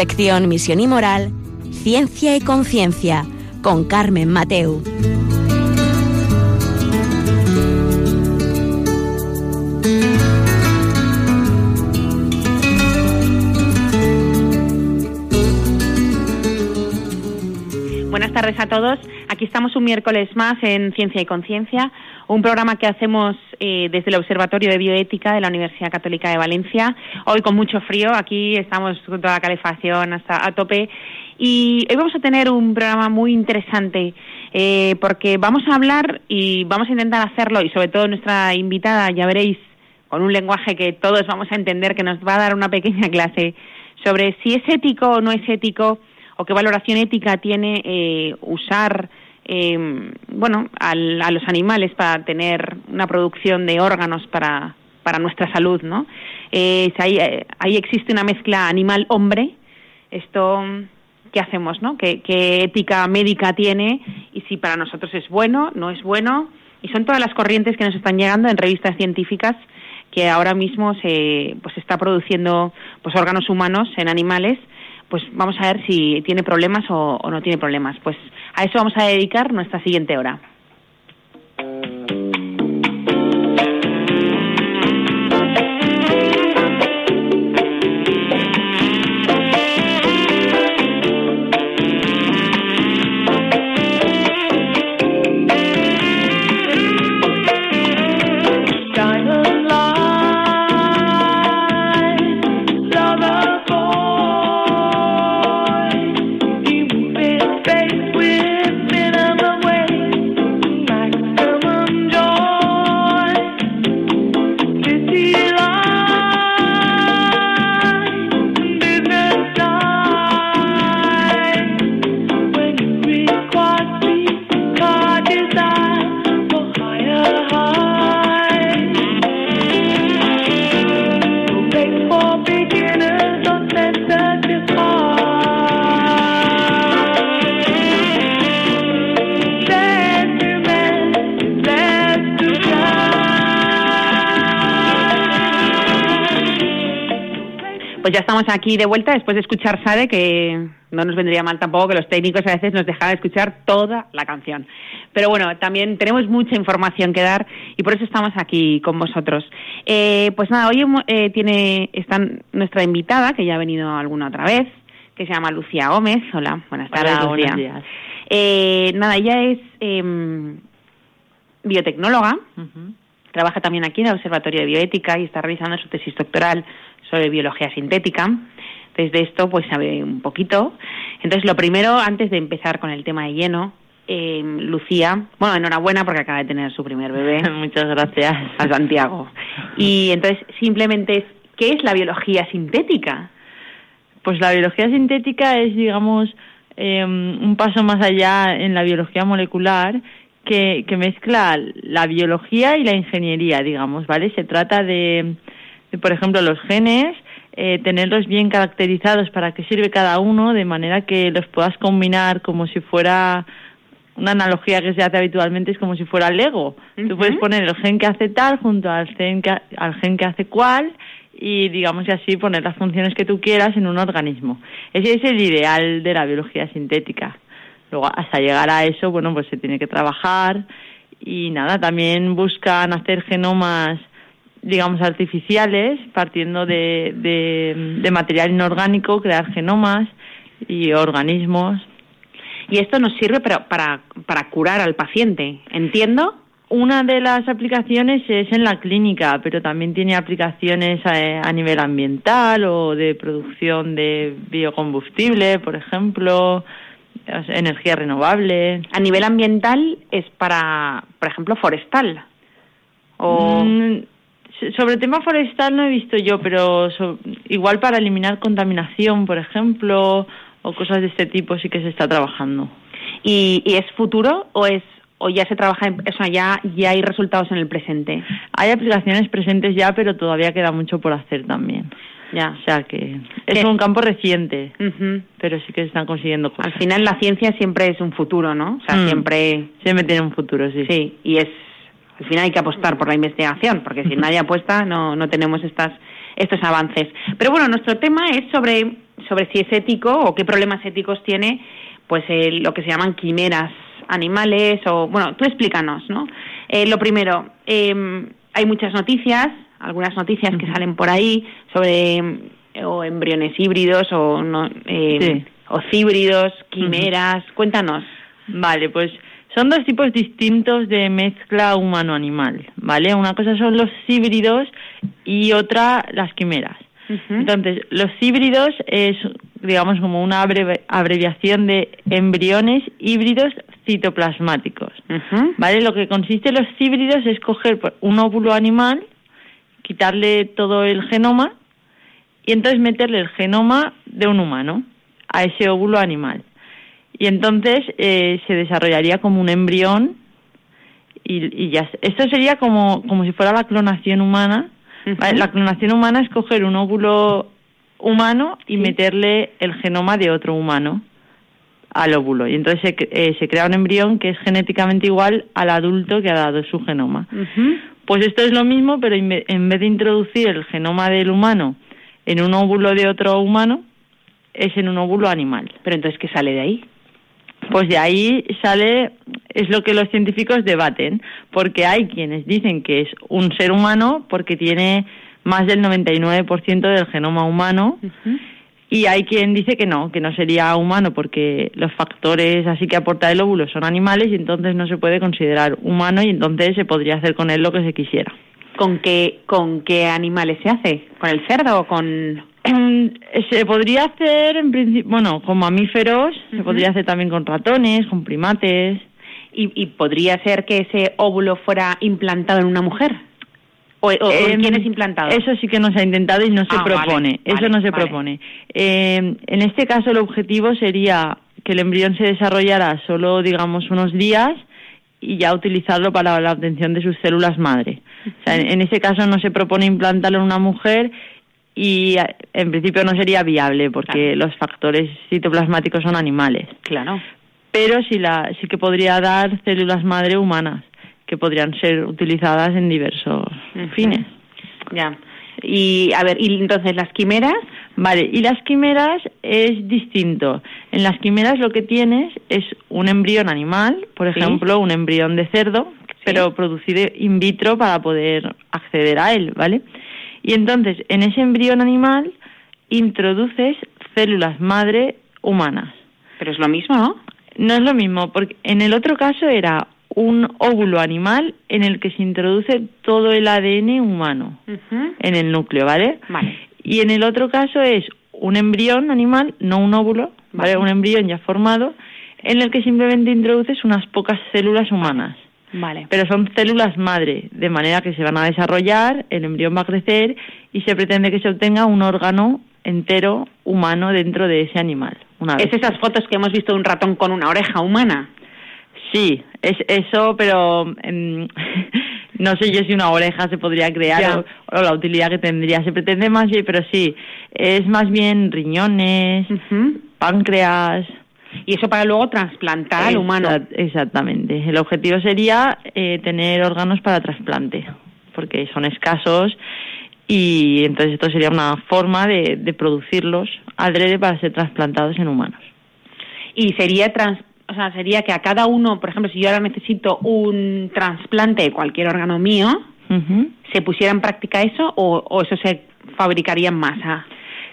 Sección Misión y Moral, Ciencia y Conciencia, con Carmen Mateu. Buenas tardes a todos. Aquí estamos un miércoles más en Ciencia y Conciencia, un programa que hacemos eh, desde el Observatorio de Bioética de la Universidad Católica de Valencia. Hoy con mucho frío, aquí estamos con toda la calefacción hasta a tope. Y hoy vamos a tener un programa muy interesante eh, porque vamos a hablar y vamos a intentar hacerlo y sobre todo nuestra invitada, ya veréis, con un lenguaje que todos vamos a entender, que nos va a dar una pequeña clase sobre si es ético o no es ético o qué valoración ética tiene eh, usar eh, bueno a los animales para tener una producción de órganos para, para nuestra salud no eh, ahí, ahí existe una mezcla animal hombre esto qué hacemos no ¿Qué, qué ética médica tiene y si para nosotros es bueno no es bueno. Y son todas las corrientes que nos están llegando en revistas científicas que ahora mismo se pues está produciendo pues órganos humanos en animales. Pues vamos a ver si tiene problemas o, o no tiene problemas. Pues a eso vamos a dedicar nuestra siguiente hora. Estamos aquí de vuelta después de escuchar Sade, que no nos vendría mal tampoco que los técnicos a veces nos dejaran escuchar toda la canción. Pero bueno, también tenemos mucha información que dar y por eso estamos aquí con vosotros. Eh, pues nada, hoy eh, tiene está nuestra invitada, que ya ha venido alguna otra vez, que se llama Lucía Gómez. Hola, buenas tardes, Hola, Lucía. buenos días. Eh, nada, ella es eh, biotecnóloga, Ujú. Trabaja también aquí en el Observatorio de Bioética y está realizando su tesis doctoral sobre biología sintética. Desde esto, pues sabe un poquito. Entonces, lo primero, antes de empezar con el tema de lleno, eh, Lucía, bueno, enhorabuena porque acaba de tener su primer bebé, Muchas gracias. a Santiago. Y entonces, simplemente ¿qué es la biología sintética? Pues la biología sintética es, digamos, eh, un paso más allá en la biología molecular que, que mezcla la biología y la ingeniería, digamos, ¿vale? Se trata de, de, por ejemplo, los genes, eh, tenerlos bien caracterizados para qué sirve cada uno, de manera que los puedas combinar como si fuera una analogía que se hace habitualmente es como si fuera Lego. Tú Ujú. puedes poner el gen que hace tal junto al gen que, al gen que hace cual y digamos y así poner las funciones que tú quieras en un organismo. Ese es el ideal de la biología sintética. Luego hasta llegar a eso, bueno, pues se tiene que trabajar y nada, también buscan hacer genomas digamos artificiales partiendo de, de, de material inorgánico, crear genomas y organismos Y esto nos sirve para, para, para curar al paciente, ¿entiendo? Una de las aplicaciones es en la clínica, pero también tiene aplicaciones a, a nivel ambiental o de producción de biocombustible, por ejemplo, energía renovable. A nivel ambiental es para, por ejemplo, forestal. O... Mm, so- sobre el tema forestal no he visto yo, pero so- igual para eliminar contaminación, por ejemplo, o cosas de este tipo sí que se está trabajando. ¿Y, y es futuro o es o ya se trabaja, en- o sea, ya, ya hay resultados en el presente? Hay aplicaciones presentes ya, pero todavía queda mucho por hacer también. Ya. O sea que es un campo reciente, pero sí que se están consiguiendo cosas. Al final la ciencia siempre es un futuro, ¿no? O sea, Mm. siempre... Siempre tiene un futuro, sí. Sí, y es... Al final hay que apostar por la investigación, porque si nadie apuesta no, no tenemos estas, estos avances. Pero bueno, nuestro tema es sobre sobre si es ético o qué problemas éticos tiene pues lo que se llaman quimeras animales o bueno tú explícanos no eh, lo primero em, hay muchas noticias algunas noticias que salen por ahí sobre em, o embriones híbridos o no, em, o híbridos quimeras. Cuéntanos. Vale pues son dos tipos distintos de mezcla humano-animal, ¿vale? Una cosa son los híbridos y otra las quimeras. Entonces, los híbridos es, digamos, como una abreviación de embriones híbridos citoplasmáticos, ¿vale? Lo que consiste en los híbridos es coger pues, un óvulo animal, quitarle todo el genoma y entonces meterle el genoma de un humano a ese óvulo animal y entonces eh, se desarrollaría como un embrión y, ya. Esto sería como, como si fuera la clonación humana. La clonación humana es coger un óvulo humano y meterle el genoma de otro humano al óvulo. Y entonces se, eh, se, crea un embrión que es genéticamente igual al adulto que ha dado su genoma. Pues esto es lo mismo, pero en vez de introducir el genoma del humano en un óvulo de otro humano, es en un óvulo animal. Pero entonces, ¿qué sale de ahí? pues de ahí sale, es lo que los científicos debaten, porque hay quienes dicen que es un ser humano porque tiene más del 99% del genoma humano y hay quien dice que no, que no sería humano porque los factores así que aporta el óvulo son animales y entonces no se puede considerar humano y entonces se podría hacer con él lo que se quisiera. ¿Con qué, con qué animales se hace? ¿Con el cerdo o con se podría hacer, en principio, bueno, con mamíferos, se podría hacer también con ratones, con primates. ¿Y, podría ser que ese óvulo fuera implantado en una mujer? ¿O, quién es implantado? Eso sí que no se ha intentado y no se ah, propone. eso no se propone. Em, en este caso, el objetivo sería que el embrión se desarrollara solo, digamos, unos días y ya utilizarlo para la obtención de sus células madre. O sea, en, en ese caso no se propone implantarlo en una mujer y en principio no sería viable porque los factores citoplasmáticos son animales. Claro. Pero sí, la, sí que podría dar células madre humanas que podrían ser utilizadas en diversos fines. Ya. Y a ver, ¿y entonces las quimeras? Vale, y las quimeras es distinto. En las quimeras lo que tienes es un embrión animal, por ejemplo, un embrión de cerdo, pero producido in vitro para poder acceder a él, ¿vale? Y entonces, en ese embrión animal introduces células madre humanas. Pero es lo mismo, ¿no? No es lo mismo, porque en el otro caso era un óvulo animal en el que se introduce todo el ADN humano en el núcleo, ¿vale? Vale. Y en el otro caso es un embrión animal, no un óvulo, ¿vale? Un embrión ya formado, en el que simplemente introduces unas pocas células humanas. Vale. Pero son células madre, de manera que se van a desarrollar, el embrión va a crecer y se pretende que se obtenga un órgano entero humano dentro de ese animal. Una ¿Es esas fotos que hemos visto de un ratón con una oreja humana? Sí, es eso, pero em, no sé yo si una oreja se podría crear o, la utilidad que tendría. Se pretende más bien, pero sí, es más bien riñones, páncreas, y eso para luego trasplantar al humano. Exactamente. El objetivo sería eh, tener órganos para trasplante, porque son escasos y entonces esto sería una forma de, de producirlos adrede para ser trasplantados en humanos. Y sería o sea, sería que a cada uno, por ejemplo, si yo ahora necesito un trasplante de cualquier órgano mío, ¿se pusiera en práctica eso o, o eso se fabricaría en masa?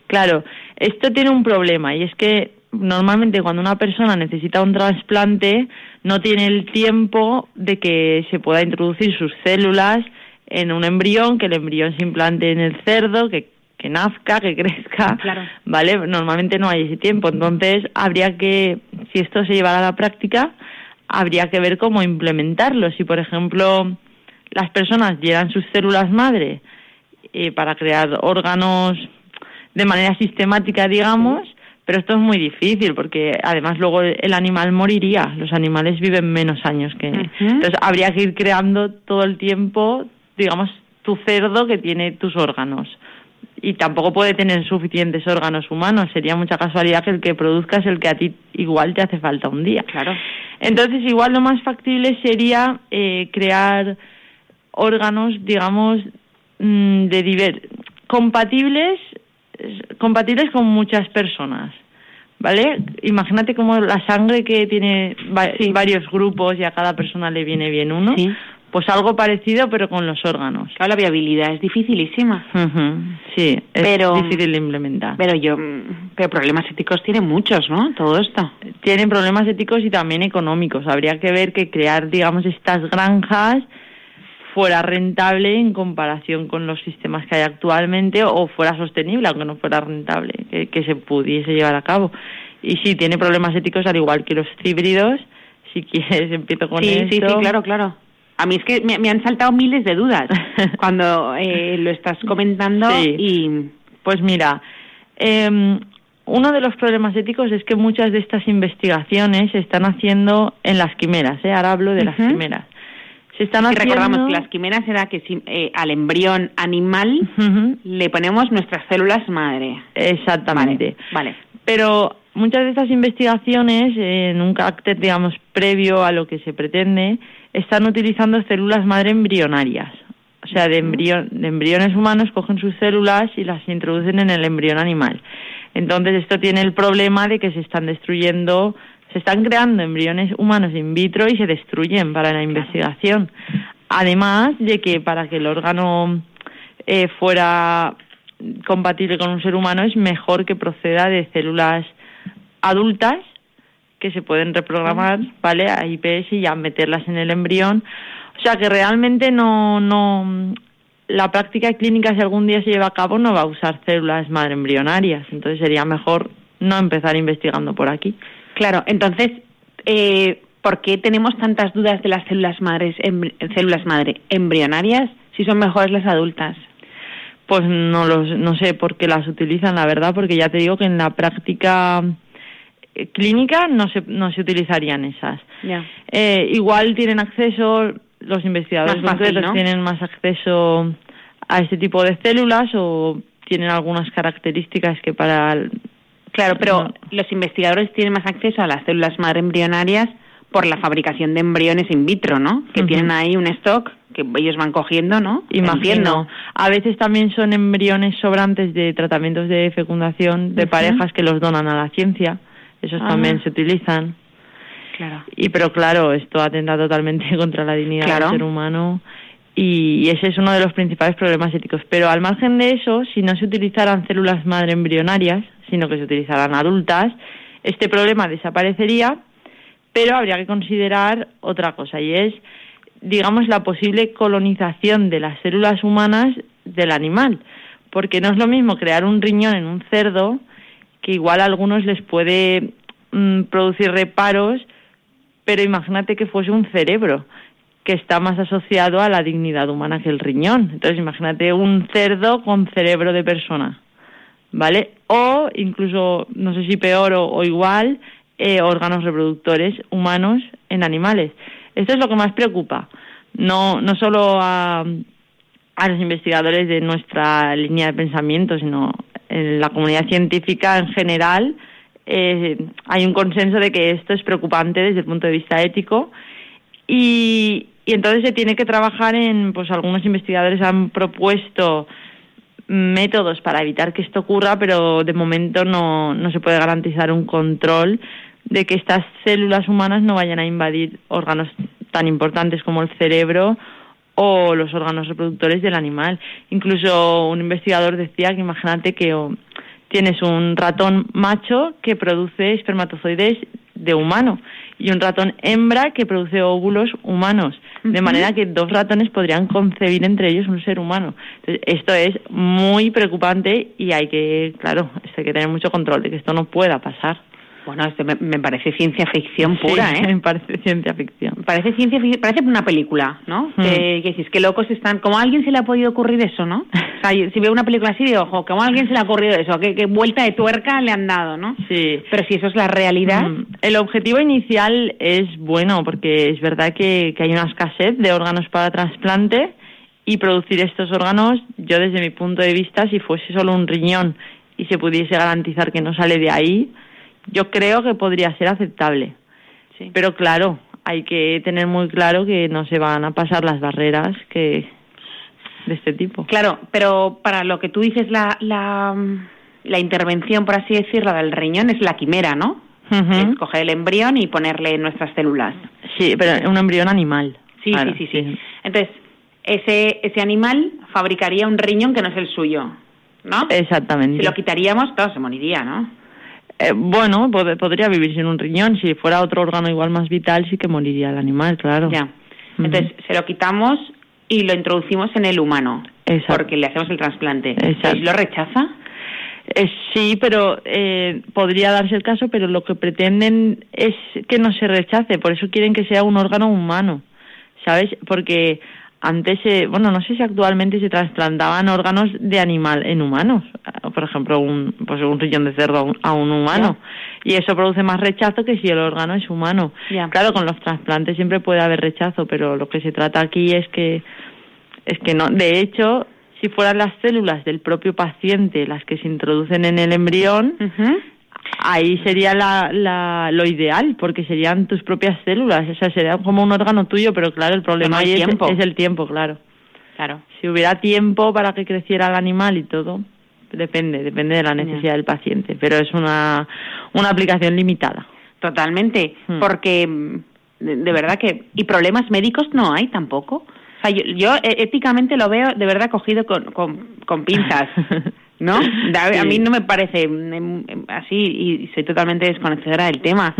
Claro, esto tiene un problema y es que normalmente cuando una persona necesita un trasplante no tiene el tiempo de que se pueda introducir sus células en un embrión, que el embrión se implante en el cerdo, que, que nazca, que crezca, ¿vale? Normalmente no hay ese tiempo, entonces habría que, si esto se llevara a la práctica, habría que ver cómo implementarlo. Si, por ejemplo, las personas llenan sus células madre eh, para crear órganos de manera sistemática, digamos, pero esto es muy difícil porque además luego el animal moriría. Los animales viven menos años que. Entonces habría que ir creando todo el tiempo, digamos, tu cerdo que tiene tus órganos. Y tampoco puede tener suficientes órganos humanos. Sería mucha casualidad que el que produzca es el que a ti igual te hace falta un día. Claro. Entonces, igual lo más factible sería eh, crear órganos, digamos, mm, de diver compatibles compatibles con muchas personas. ¿Vale? Imagínate como la sangre que tiene varios grupos y a cada persona le viene bien uno. Pues algo parecido, pero con los órganos. Claro, la viabilidad es dificilísima. Sí, es difícil de implementar. Pero yo, pero problemas éticos tiene muchos, ¿no? Todo esto. Tienen problemas éticos y también económicos. Habría que ver que crear, digamos, estas granjas fuera rentable en comparación con los sistemas que hay actualmente o fuera sostenible, aunque no fuera rentable, que, se pudiese llevar a cabo. Y sí, tiene problemas éticos al igual que los híbridos. Si quieres, empiezo con sí, esto. Sí, sí, claro, claro. A mí es que me, han saltado miles de dudas cuando eh, lo estás comentando y... Pues mira, eh, uno de los problemas éticos es que muchas de estas investigaciones se están haciendo en las quimeras, ¿eh? ahora hablo de las quimeras. Se están recordamos que las quimeras era que si, eh, al embrión animal le ponemos nuestras células madre. Exactamente. Vale, Pero muchas de estas investigaciones, en un carácter, digamos, previo a lo que se pretende, están utilizando células madre embrionarias. O sea, de, de embriones humanos cogen sus células y las introducen en el embrión animal. Entonces, esto tiene el problema de que se están destruyendo se están creando embriones humanos in vitro y se destruyen para la investigación. Además de que para que el órgano eh, fuera compatible con un ser humano es mejor que proceda de células adultas que se pueden reprogramar, ¿vale? A IPS y ya meterlas en el embrión. O sea que realmente no, no, la práctica clínica si algún día se lleva a cabo no va a usar células madre embrionarias. Entonces sería mejor no empezar investigando por aquí. Claro, entonces, eh, ¿por qué tenemos tantas dudas de las células madres, células madre embrionarias si son mejores las adultas? Pues no los, no sé por qué las utilizan, la verdad, porque ya te digo que en la práctica clínica no se, no se utilizarían esas. Eh, igual tienen acceso, los investigadores concretos tienen más acceso a este tipo de células o tienen algunas características que para Claro, pero los investigadores tienen más acceso a las células madre embrionarias por la fabricación de embriones in vitro, ¿no? Que tienen ahí un stock que ellos van cogiendo, ¿no? Imagino. A veces también son embriones sobrantes de tratamientos de fecundación de parejas que los donan a la ciencia. Esos ah. también se utilizan. Claro. Y pero claro, esto atenta totalmente contra la dignidad del ser humano y ese es uno de los principales problemas éticos. Pero al margen de eso, si no se utilizaran células madre embrionarias, sino que se utilizaran adultas, este problema desaparecería, pero habría que considerar otra cosa y es, digamos, la posible colonización de las células humanas del animal, porque no es lo mismo crear un riñón en un cerdo, que igual a algunos les puede mm, producir reparos, pero imagínate que fuese un cerebro que está más asociado a la dignidad humana que el riñón. Entonces, imagínate un cerdo con cerebro de persona. ¿vale? O incluso, no sé si peor o, igual, eh, órganos reproductores humanos en animales. Esto es lo que más preocupa, no, no solo a, a los investigadores de nuestra línea de pensamiento, sino en la comunidad científica en general. Eh, hay un consenso de que esto es preocupante desde el punto de vista ético y, y entonces se tiene que trabajar en, pues algunos investigadores han propuesto métodos para evitar que esto ocurra, pero de momento no, no se puede garantizar un control de que estas células humanas no vayan a invadir órganos tan importantes como el cerebro o los órganos reproductores del animal. Incluso un investigador decía que imagínate que tienes un ratón macho que produce espermatozoides de humano y un ratón hembra que produce óvulos humanos, de manera que dos ratones podrían concebir entre ellos un ser humano. esto es muy preocupante y hay que, claro, hay que tener mucho control de que esto no pueda pasar. Bueno, esto me, parece ciencia ficción pura, ¿eh? Me parece ciencia ficción. Parece ciencia ficción, parece una película, ¿no? Hmm. Que, que es que locos están, como a alguien se le ha podido ocurrir eso, ¿no? O sea, si veo una película así, digo, ojo, como a alguien se le ha ocurrido eso, qué, vuelta de tuerca le han dado, ¿no? Sí. Pero si eso es la realidad. Hmm. El objetivo inicial es bueno, porque es verdad que, que hay una escasez de órganos para trasplante y producir estos órganos, yo desde mi punto de vista, si fuese solo un riñón y se pudiese garantizar que no sale de ahí, yo creo que podría ser aceptable. Sí. Pero claro, hay que tener muy claro que no se van a pasar las barreras que de este tipo. Claro, pero para lo que tú dices, la, la intervención, por así decirlo, del riñón es la quimera, ¿no? Es coger el embrión y ponerle nuestras células. Sí, pero un embrión animal. Sí, sí, sí, sí. Entonces, ese, ese animal fabricaría un riñón que no es el suyo, ¿no? Exactamente. Si lo quitaríamos, todo se moriría, ¿no? Eh, bueno, podría vivir sin un riñón. Si fuera otro órgano igual más vital, sí que moriría el animal, claro. Ya. Entonces, se lo quitamos y lo introducimos en el humano. Exacto. Porque le hacemos el trasplante. Exacto. ¿Lo rechaza? Eh, sí, pero eh, podría darse el caso, pero lo que pretenden es que no se rechace. Por eso quieren que sea un órgano humano, ¿sabes? Porque antes, bueno, no sé si actualmente se trasplantaban órganos de animal en humanos, por ejemplo, un, pues un riñón de cerdo a un, humano, y eso produce más rechazo que si el órgano es humano. Claro, con los trasplantes siempre puede haber rechazo, pero lo que se trata aquí es que, es que no, de hecho, si fueran las células del propio paciente las que se introducen en el embrión, ahí sería la, lo ideal, porque serían tus propias células, o sea, sería como un órgano tuyo, pero claro, el problema ahí es, el tiempo, claro. Claro. Si hubiera tiempo para que creciera el animal y todo, depende, depende de la necesidad del paciente, pero es una, una aplicación limitada. Totalmente, hmm. porque de, verdad que... ¿Y problemas médicos no hay tampoco? O sea, yo, yo e, éticamente lo veo de verdad cogido con, con, con pinzas. ¿no? A, mí no me parece em, em, así y soy totalmente desconocedora del tema,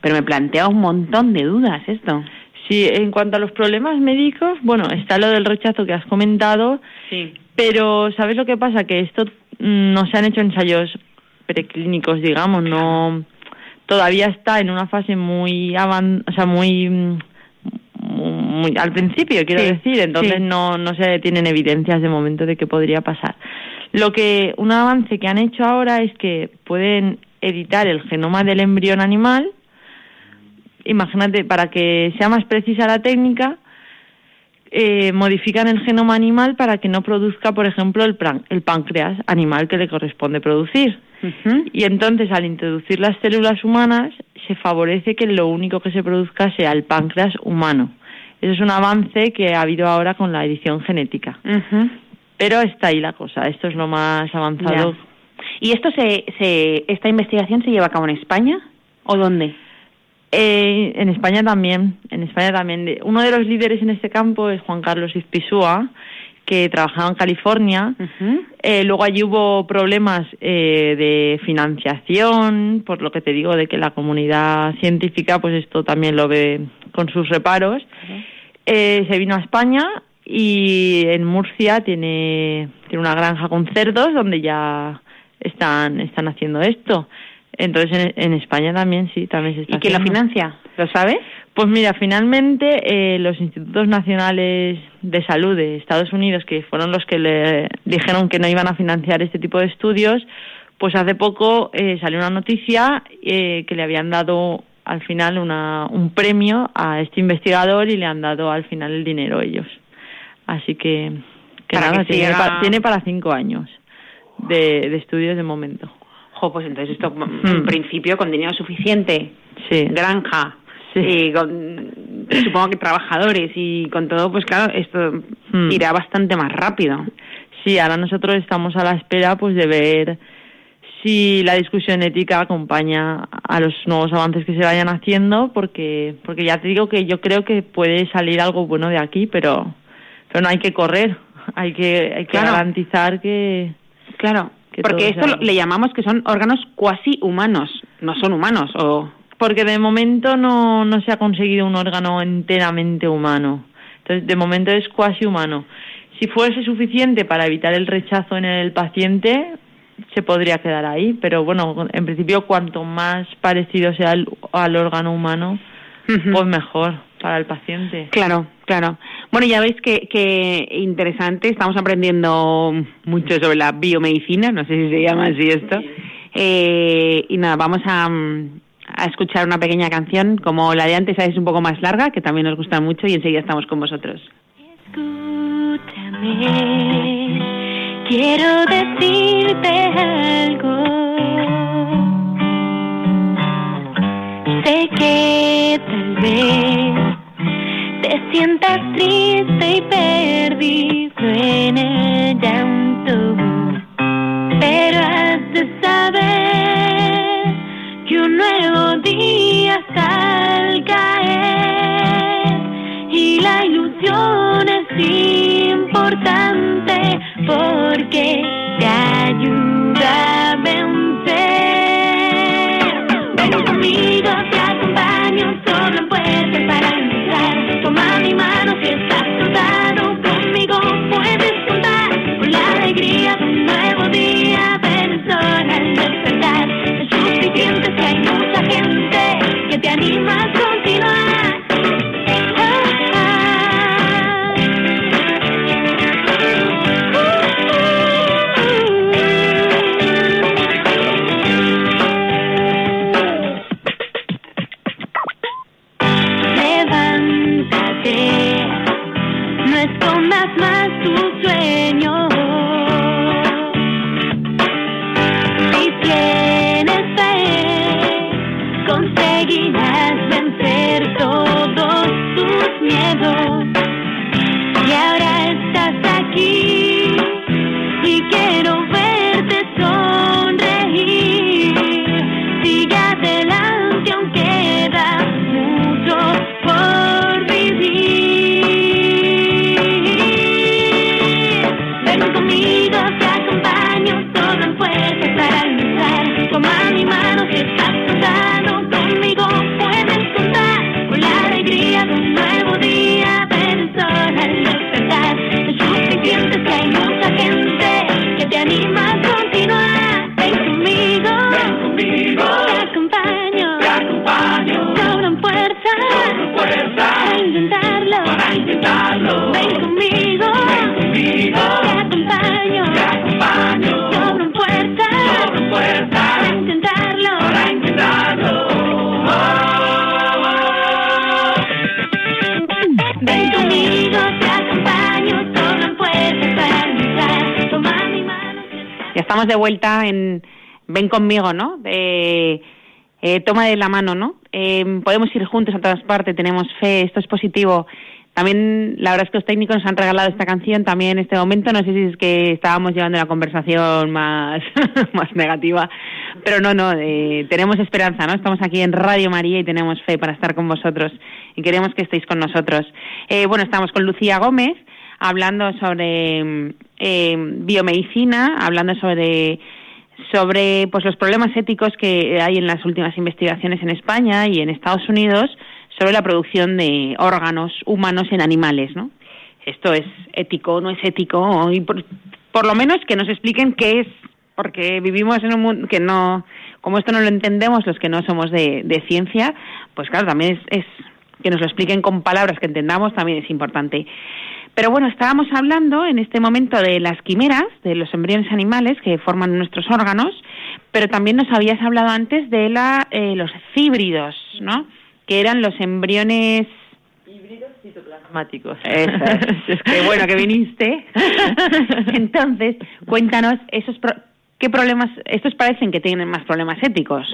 pero me plantea un montón de dudas esto. Sí, en cuanto a los problemas médicos, bueno, está lo del rechazo que has comentado, sí. pero ¿sabes lo que pasa? Que esto mm, no se han hecho ensayos preclínicos, digamos, no todavía está en una fase muy avan o sea, muy muy al principio, quiero decir, entonces no no se tienen evidencias de momento de que podría pasar. Lo que un avance que han hecho ahora es que pueden editar el genoma del embrión animal. Imagínate, para que sea más precisa la técnica, eh, modifican el genoma animal para que no produzca, por ejemplo, el, el páncreas animal que le corresponde producir. Y entonces, al introducir las células humanas, se favorece que lo único que se produzca sea el páncreas humano. Eso es un avance que ha habido ahora con la edición genética. Pero está ahí la cosa, esto es lo más avanzado. ¿Y esto se, se, esta investigación se lleva a cabo en España o dónde? Eh, en España también, en España también. Uno de los líderes en este campo es Juan Carlos Izpisúa, que trabajaba en California. Eh, luego allí hubo problemas eh, de financiación, por lo que te digo de que la comunidad científica, pues esto también lo ve con sus reparos. Se vino a España y en Murcia tiene, tiene una granja con cerdos donde ya están, están haciendo esto. Entonces en, España también sí, también se está ¿Y quién lo financia? ¿Lo sabes? Pues mira, finalmente eh, los institutos nacionales de salud de Estados Unidos, que fueron los que le dijeron que no iban a financiar este tipo de estudios, pues hace poco eh, salió una noticia eh, que le habían dado al final una, un premio a este investigador y le han dado al final el dinero ellos. Así que, que nada, tiene, para cinco años de, de estudios de momento. Jo, pues entonces esto, en hmm. principio, con dinero suficiente, sí. granja, y con, supongo que trabajadores y con todo, pues claro, esto hmm. irá bastante más rápido. Sí, ahora nosotros estamos a la espera pues de ver si la discusión ética acompaña a los nuevos avances que se vayan haciendo, porque porque ya te digo que yo creo que puede salir algo bueno de aquí, pero pero no hay que correr, hay que, hay que garantizar que... Claro, porque esto le llamamos que son órganos cuasi humanos, no son humanos o... Porque de momento no, no se ha conseguido un órgano enteramente humano. Entonces, de momento es cuasi humano. Si fuese suficiente para evitar el rechazo en el paciente, se podría quedar ahí. Pero bueno, en principio, cuanto más parecido sea al, órgano humano, pues mejor para el paciente. Claro, claro. Bueno, ya veis que, interesante, estamos aprendiendo mucho sobre la biomedicina, no sé si se llama así esto. Eh, y nada, vamos a, escuchar una pequeña canción, como la de antes, es un poco más larga, que también nos gusta mucho, y enseguida estamos con vosotros. Escúchame, Quiero decirte algo. Sé que tal vez te sientas triste y perdido en el llanto, pero has de saber que un nuevo día está al caer y la ilusión es importante porque te ayuda a vencer. Ven conmigo, te acompaño, solo puedes para empezar. Toma mi mano si estás cansado, conmigo puedes contar con la alegría de un nuevo día. Sol al despertar, es suficiente si hay mucha gente que te anima conmigo, ¿no? Eh, toma de la mano, ¿no? Eh, podemos ir juntos a todas partes, tenemos fe, esto es positivo. También, la verdad es que los técnicos nos han regalado esta canción también en este momento. No sé si es que estábamos llevando la conversación más, más negativa, pero no, no, eh, tenemos esperanza, ¿no? Estamos aquí en Radio María y tenemos fe para estar con vosotros y queremos que estéis con nosotros. Eh, bueno, estamos con Lucía Gómez hablando sobre eh, biomedicina, hablando sobre sobre pues los problemas éticos que hay en las últimas investigaciones en España y en Estados Unidos sobre la producción de órganos humanos en animales, ¿no? Esto es ético, no es ético, y por, por lo menos que nos expliquen qué es, porque vivimos en un mundo que no, como esto no lo entendemos los que no somos de, de ciencia, pues claro, también es, es que nos lo expliquen con palabras que entendamos también es importante. Pero bueno, estábamos hablando en este momento de las quimeras, de los embriones animales que forman nuestros órganos, pero también nos habías hablado antes de la, eh, los híbridos, ¿no? Que eran los embriones Híbridos citoplasmáticos. Eso es. Qué bueno que viniste. Entonces, cuéntanos esos pro- qué problemas. Estos parecen que tienen más problemas éticos.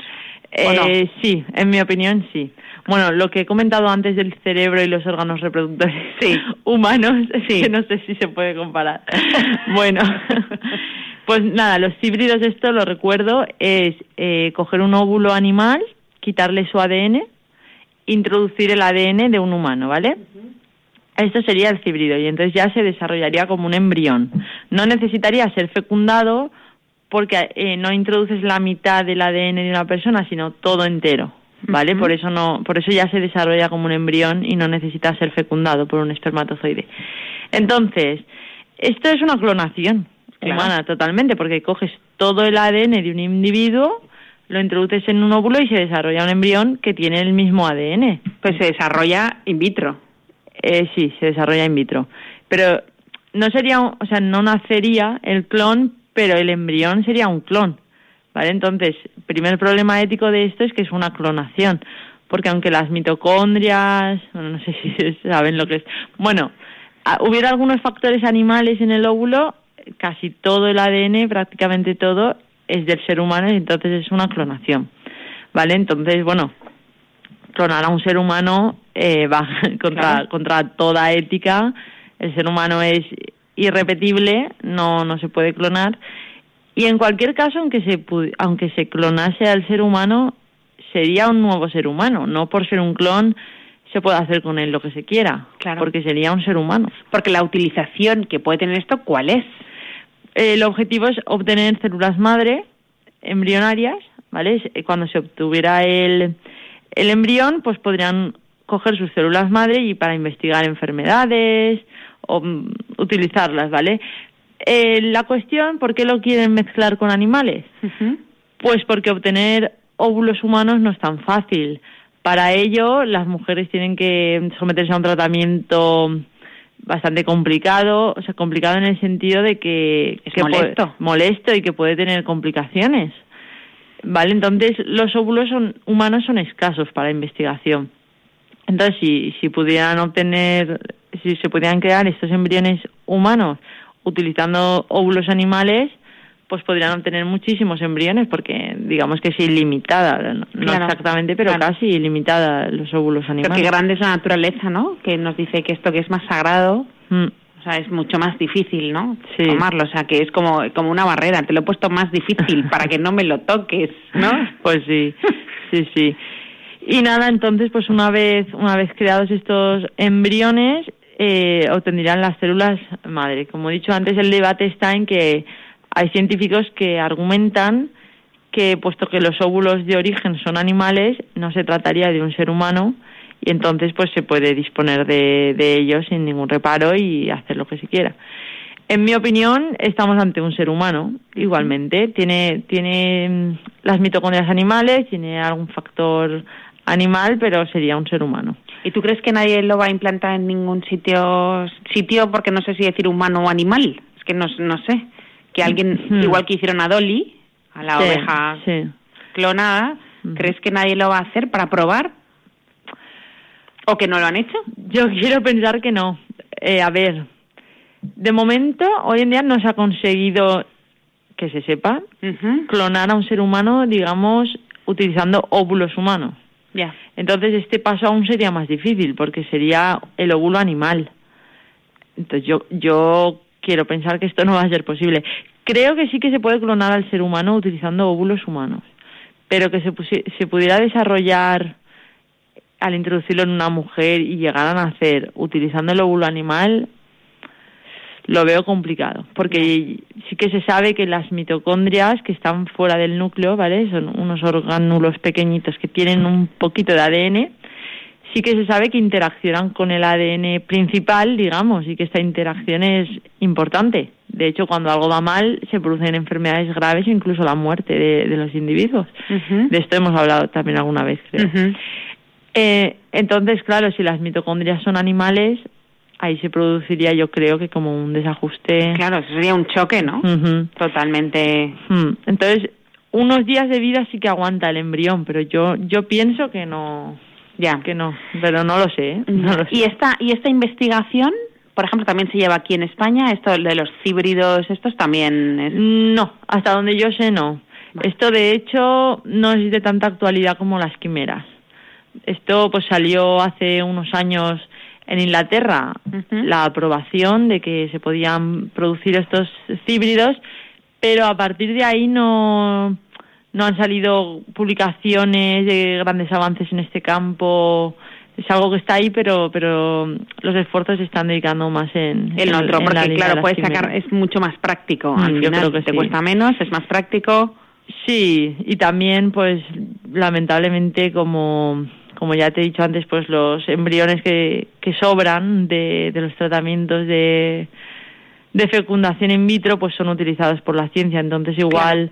Eh, Sí, en mi opinión sí. Bueno, lo que he comentado antes del cerebro y los órganos reproductores Sí. humanos, Sí. que no sé si se puede comparar. bueno, pues nada, los híbridos, esto lo recuerdo, es eh, coger un óvulo animal, quitarle su ADN, introducir el ADN de un humano, ¿vale? Esto sería el híbrido y entonces ya se desarrollaría como un embrión. No necesitaría ser fecundado porque eh, no introduces la mitad del ADN de una persona, sino todo entero, ¿vale? Por eso no, por eso ya se desarrolla como un embrión y no necesita ser fecundado por un espermatozoide. Entonces, esto es una clonación Claro. humana totalmente, porque coges todo el ADN de un individuo, lo introduces en un óvulo y se desarrolla un embrión que tiene el mismo ADN. Pues se desarrolla in vitro. Eh, sí, se desarrolla in vitro. Pero no sería, o sea, no nacería el clon, pero el embrión sería un clon. ¿Vale? Entonces, primer problema ético de esto es que es una clonación. Porque aunque las mitocondrias, bueno, no sé si saben lo que es. Bueno, ah, hubiera algunos factores animales en el óvulo, casi todo el ADN, prácticamente todo, es del ser humano y entonces es una clonación. ¿Vale? Entonces, bueno, clonar a un ser humano eh, va contra, Claro. contra toda ética. El ser humano es irrepetible, no, no se puede clonar. Y en cualquier caso, aunque se, aunque se clonase al ser humano, sería un nuevo ser humano, no por ser un clon se puede hacer con él lo que se quiera, Claro. porque sería un ser humano. Porque la utilización que puede tener esto, ¿cuál es? El objetivo es obtener células madre embrionarias, ¿vale? Eh, Cuando se obtuviera el, el embrión, pues podrían coger sus células madre y para investigar enfermedades o mm, utilizarlas, ¿vale? Eh, la cuestión, ¿por qué lo quieren mezclar con animales? Pues porque obtener óvulos humanos no es tan fácil. Para ello, las mujeres tienen que someterse a un tratamiento bastante complicado, o sea, complicado en el sentido de que Es que puede- molesto. molesto y que puede tener complicaciones. Vale, entonces los óvulos son, humanos son escasos para investigación. Entonces, si, si pudieran obtener, si se pudieran crear estos embriones humanos utilizando óvulos animales, pues podrían obtener muchísimos embriones porque digamos que es ilimitada, no, exactamente, pero claro. casi ilimitada los óvulos Pero animales. qué grande es la naturaleza, ¿no? Que nos dice que esto que es más sagrado, Mm, o sea, es mucho más difícil, ¿no? Sí. Tomarlo, o sea, que es como, como una barrera. Te lo he puesto más difícil para que no me lo toques, ¿no? Pues sí, sí, sí. Y nada, entonces, pues una vez, una vez creados estos embriones, eh, obtendrían las células madre. Como he dicho antes, el debate está en que hay científicos que argumentan que, puesto que los óvulos de origen son animales, no se trataría de un ser humano y entonces, pues se puede disponer de, de ellos sin ningún reparo y hacer lo que se quiera. En mi opinión, estamos ante un ser humano, igualmente. Tiene, tiene mm, las mitocondrias animales, tiene algún factor animal, pero sería un ser humano. ¿Y tú crees que nadie lo va a implantar en ningún sitio, sitio porque no sé si decir humano o animal? Es que no, no sé. Que alguien, Hmm. igual que hicieron a Dolly, a la Sí, oveja sí. clonada, Ujú. ¿crees que nadie lo va a hacer para probar? ¿O que no lo han hecho? Yo quiero pensar que no. Eh, a ver, de momento, hoy en día no se ha conseguido, que se sepa, clonar a un ser humano, digamos, utilizando óvulos humanos. Entonces este paso aún sería más difícil porque sería el óvulo animal. Entonces yo, yo quiero pensar que esto no va a ser posible. Creo que sí que se puede clonar al ser humano utilizando óvulos humanos, pero que se, se pudiera desarrollar al introducirlo en una mujer y llegar a nacer utilizando el óvulo animal, lo veo complicado, porque sí que se sabe que las mitocondrias que están fuera del núcleo, ¿vale? Son unos orgánulos pequeñitos que tienen un poquito de ADN, sí que se sabe que interaccionan con el ADN principal, digamos, y que esta interacción es importante. De hecho, cuando algo va mal, se producen enfermedades graves o incluso la muerte de, de los individuos. De esto hemos hablado también alguna vez, creo. Eh, entonces, claro, si las mitocondrias son animales, ahí se produciría, yo creo que como un desajuste. Claro, sería un choque, ¿no? Totalmente. Mm. Entonces, unos días de vida sí que aguanta el embrión, pero yo yo pienso que no, Ya. que no, pero no lo sé. ¿eh? No lo sé. Y esta y esta investigación, por ejemplo, también se lleva aquí en España. Esto de los híbridos, estos también es. No, hasta donde yo sé no. Vale. Esto de hecho no es de tanta actualidad como las quimeras. Esto pues salió hace unos años en Inglaterra la aprobación de que se podían producir estos híbridos, pero a partir de ahí no no han salido publicaciones de grandes avances en este campo. Es algo que está ahí, pero pero los esfuerzos se están dedicando más en El en- otro, en la porque línea claro, puedes sacar, es mucho más práctico. Mm, Al yo creo que te sí. cuesta menos, es más práctico. Sí, y también, pues, lamentablemente, como, como ya te he dicho antes, pues los embriones que, que sobran de, de los tratamientos de, de fecundación in vitro, pues son utilizados por la ciencia. Entonces, igual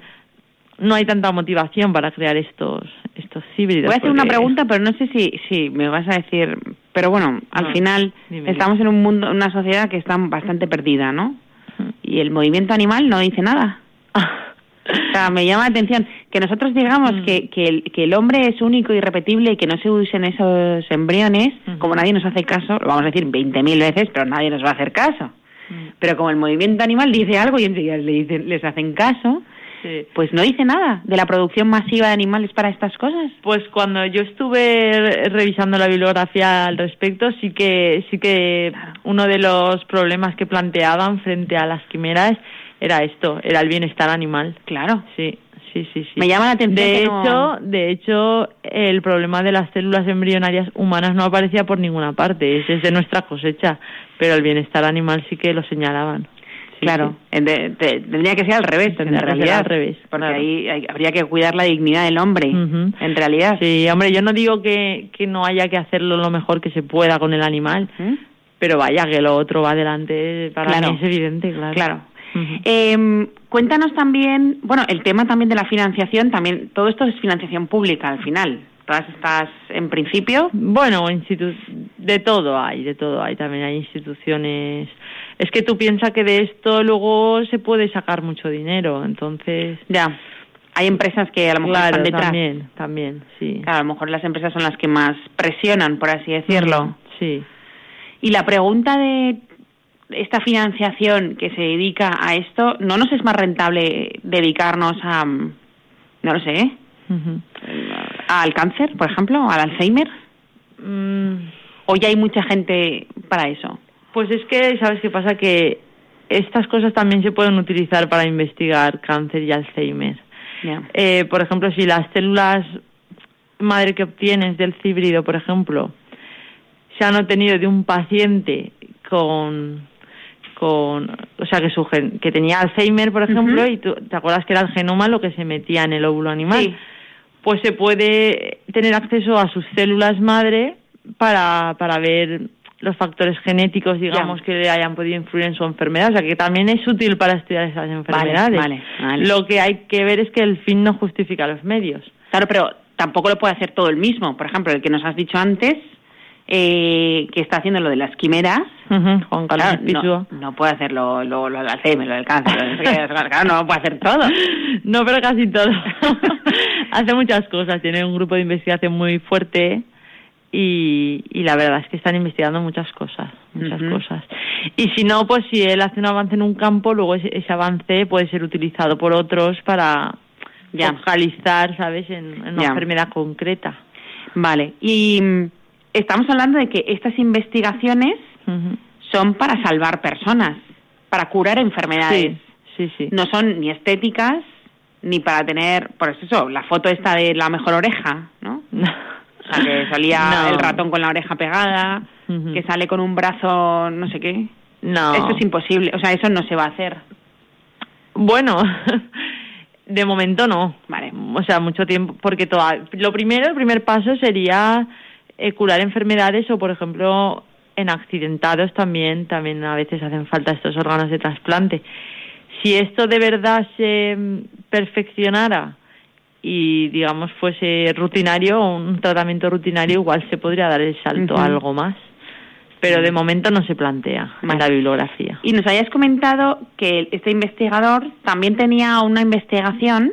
no hay tanta motivación para crear estos, estos híbridos. Voy a hacer una pregunta, pero no sé si, si me vas a decir. Pero bueno, al No, final dime, estamos en un mundo, una sociedad que está bastante perdida, ¿no? Y el movimiento animal no dice nada. O sea, me llama la atención que nosotros digamos Mm. que, que, el, que el hombre es único y repetible y que no se usen esos embriones, como nadie nos hace caso, lo vamos a decir 20.000 veces, pero nadie nos va a hacer caso. Mm, Pero como el movimiento animal dice algo y enseguida le dicen, les hacen caso, sí. pues no dice nada de la producción masiva de animales para estas cosas. Pues cuando yo estuve re- revisando la bibliografía al respecto, sí que sí que uno de los problemas que planteaban frente a las quimeras era esto, era el bienestar animal. Claro. Sí, sí, sí, sí. Me llama la atención. De que no- hecho, de hecho, el problema de las células embrionarias humanas no aparecía por ninguna parte, es desde nuestra cosecha, pero el bienestar animal sí que lo señalaban. Sí, claro, en de- te- tendría que ser al revés, Tendría en que ser realidad. al revés, Porque claro. ahí hay- habría que cuidar la dignidad del hombre, Ujú. en realidad. Sí, sí, hombre, yo no digo que, que no haya que hacerlo lo mejor que se pueda con el animal, ¿Mm? pero vaya, que lo otro va adelante, para Claro. mí es evidente, claro. Claro. Eh, cuéntanos también, bueno, el tema también de la financiación, también todo esto es financiación pública al final. Todas estas, en principio, Bueno, institu- de todo hay, de todo hay. También hay instituciones. Es que tú piensas que de esto luego se puede sacar mucho dinero, entonces. ya, hay empresas que a lo mejor Claro, están detrás. también, también, sí. Claro, a lo mejor las empresas son las que más presionan, por así decirlo. Sí. Y la pregunta de esta financiación que se dedica a esto, ¿no nos es más rentable dedicarnos a, mm, no lo sé, Ujú. al cáncer, por ejemplo, al Alzheimer? Mm, ¿O ya hay mucha gente para eso? pues es que, ¿sabes qué pasa? Que estas cosas también se pueden utilizar para investigar cáncer y Alzheimer. Eh, por ejemplo, si las células madre que obtienes del híbrido, por ejemplo, se han obtenido de un paciente con, con o sea, que, su gen- que tenía Alzheimer, por ejemplo, y tú, te acuerdas que era el genoma lo que se metía en el óvulo animal, Sí. pues se puede tener acceso a sus células madre para, para ver los factores genéticos, digamos, Ya. que le hayan podido influir en su enfermedad. O sea, que también es útil para estudiar esas enfermedades. vale, vale. Lo que hay que ver es que el fin no justifica los medios. Claro, pero tampoco lo puede hacer todo el mismo. Por ejemplo, el que nos has dicho antes, eh, que está haciendo lo de las quimeras, Ujú, Juan Carlos claro, no, no puede hacer lo, lo, lo Alzheimer, lo del cáncer. claro, no puede hacer todo. No, pero casi todo. Hace muchas cosas. Tiene un grupo de investigación muy fuerte y, y la verdad es que están investigando muchas cosas, muchas Ujú. cosas. Y si no, pues si él hace un avance en un campo, luego ese, ese avance puede ser utilizado por otros para Ya. focalizar, ¿sabes?, en, en una Ya. enfermedad concreta. Vale, y mm, estamos hablando de que estas investigaciones son para salvar personas, para curar enfermedades. Sí, sí, sí. No son ni estéticas ni para tener, por eso, la foto esta de la mejor oreja, ¿no? O sea, que salía No. el ratón con la oreja pegada, que sale con un brazo, no sé qué. No. Eso es imposible, o sea, eso no se va a hacer. Bueno, de momento no. Vale. O sea, mucho tiempo, porque toda, lo primero, el primer paso sería eh, curar enfermedades o, por ejemplo, en accidentados también, también a veces hacen falta estos órganos de trasplante. Si esto de verdad se mm, perfeccionara y, digamos, fuese rutinario, un tratamiento rutinario, igual se podría dar el salto a algo más. Pero de momento no se plantea en Vale. la bibliografía. Y nos habías comentado que este investigador también tenía una investigación.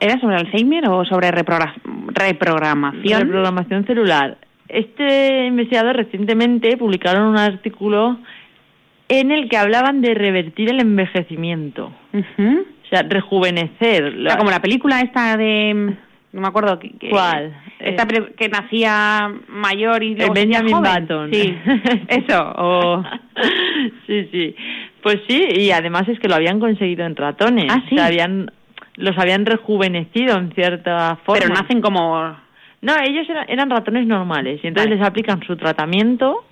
¿Era sobre Alzheimer o sobre reprogra- reprogramación? Reprogramación celular. Este investigador recientemente publicaron un artículo en el que hablaban de revertir el envejecimiento, o sea, rejuvenecer. O sea, como la película esta de... No me acuerdo. Que, que- ¿Cuál? Esta Eh, que nacía mayor y luego el Benjamin joven. Button. Sí, eso. O... sí, sí. Pues sí, y además es que lo habían conseguido en ratones. Ah, sí. O sea, habían, los habían rejuvenecido en cierta forma. Pero nacen como... No, ellos eran, eran ratones normales y entonces Vale. les aplican su tratamiento,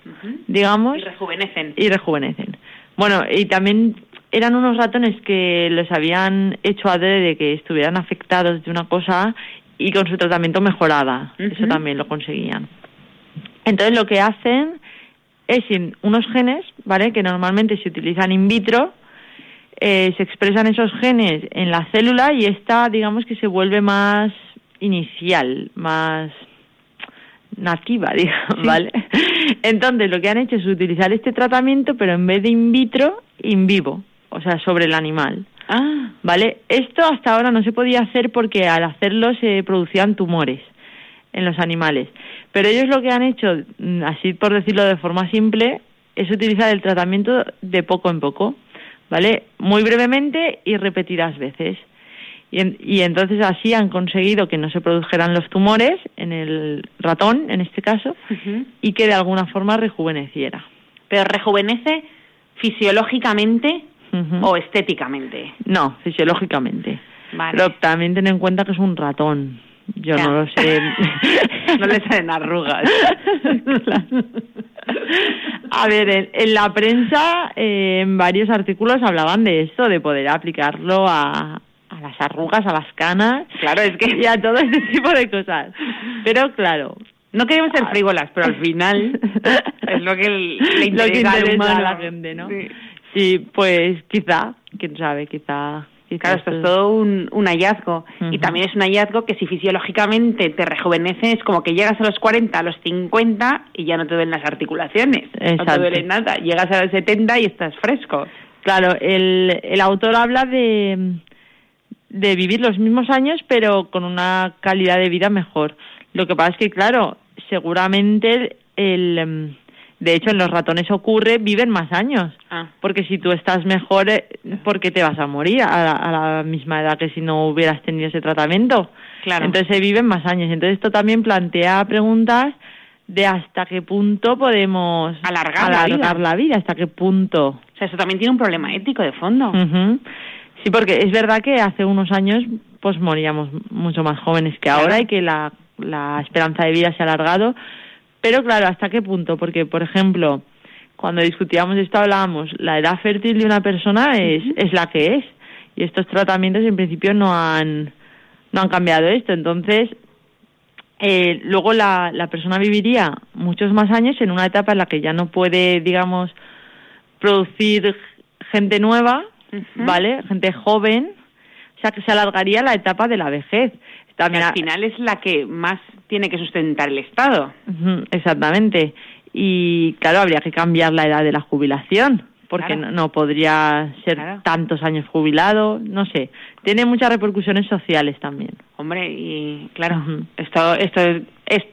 digamos, Y rejuvenecen. y rejuvenecen. Bueno, y también eran unos ratones que los habían hecho adrede de que estuvieran afectados de una cosa y con su tratamiento mejoraba. Eso Ujú. también lo conseguían. Entonces lo que hacen es unos genes, ¿vale? Que normalmente se utilizan in vitro, eh, se expresan esos genes en la célula y esta, digamos que se vuelve más inicial, más nativa, digamos, ¿vale? Entonces lo que han hecho es utilizar este tratamiento, pero en vez de in vitro, in vivo, o sea, sobre el animal. Ah, ¿Vale? Esto hasta ahora no se podía hacer porque al hacerlo se producían tumores en los animales. Pero ellos lo que han hecho, mm, así por decirlo de forma simple, es utilizar el tratamiento de poco en poco, ¿vale? Muy brevemente y repetidas veces. Y, en- y entonces así han conseguido que no se produjeran los tumores en el ratón, en este caso, y que de alguna forma rejuveneciera. pero rejuvenece fisiológicamente o estéticamente. No, fisiológicamente. Vale. Pero también ten en cuenta que es un ratón. Yo Ya. no lo sé. No le salen arrugas. Claro. A ver, en, en la prensa, eh, en varios artículos hablaban de esto, de poder aplicarlo a, a las arrugas, a las canas Claro, es que y a todo este tipo de cosas. Pero claro, no queremos ser frívolas, pero al final es lo que le Lo que interesa, interesa a la gente, ¿no? Sí. Sí, pues quizá, quién sabe, quizá. Quizá Claro, esto es todo un, un hallazgo. Y también es un hallazgo que si fisiológicamente te rejuvenece, es como que llegas a los 40, a los 50 y ya no te duelen las articulaciones. No te duele nada. Llegas a los 70 y estás fresco. Claro, el, el autor habla de, de vivir los mismos años, pero con una calidad de vida mejor. Lo que pasa es que, claro, seguramente el, de hecho en los ratones ocurre, viven más años. Ah. Porque si tú estás mejor, eh, ¿por qué te vas a morir a la, a la misma edad que si no hubieras tenido ese tratamiento? Claro. Entonces se viven más años. Entonces esto también plantea preguntas de hasta qué punto podemos Alargar la vida. la vida, hasta qué punto. O sea, eso también tiene un problema ético de fondo. Sí, porque es verdad que hace unos años pues moríamos mucho más jóvenes que Claro. ahora y que la, la esperanza de vida se ha alargado. Pero claro, ¿hasta qué punto? Porque, por ejemplo, cuando discutíamos esto hablábamos, la edad fértil de una persona es, es la que es. Y estos tratamientos en principio no han, no han cambiado esto. Entonces, eh, luego la, la persona viviría muchos más años en una etapa en la que ya no puede, digamos, producir gente nueva. ¿vale? Gente joven, o sea que se alargaría la etapa de la vejez. También al final es la que más tiene que sustentar el Estado. Exactamente. Y claro, habría que cambiar la edad de la jubilación, porque Claro. no, no podría ser Claro. tantos años jubilado, no sé. Tiene muchas repercusiones sociales también. Hombre, y claro, esto, esto es, es-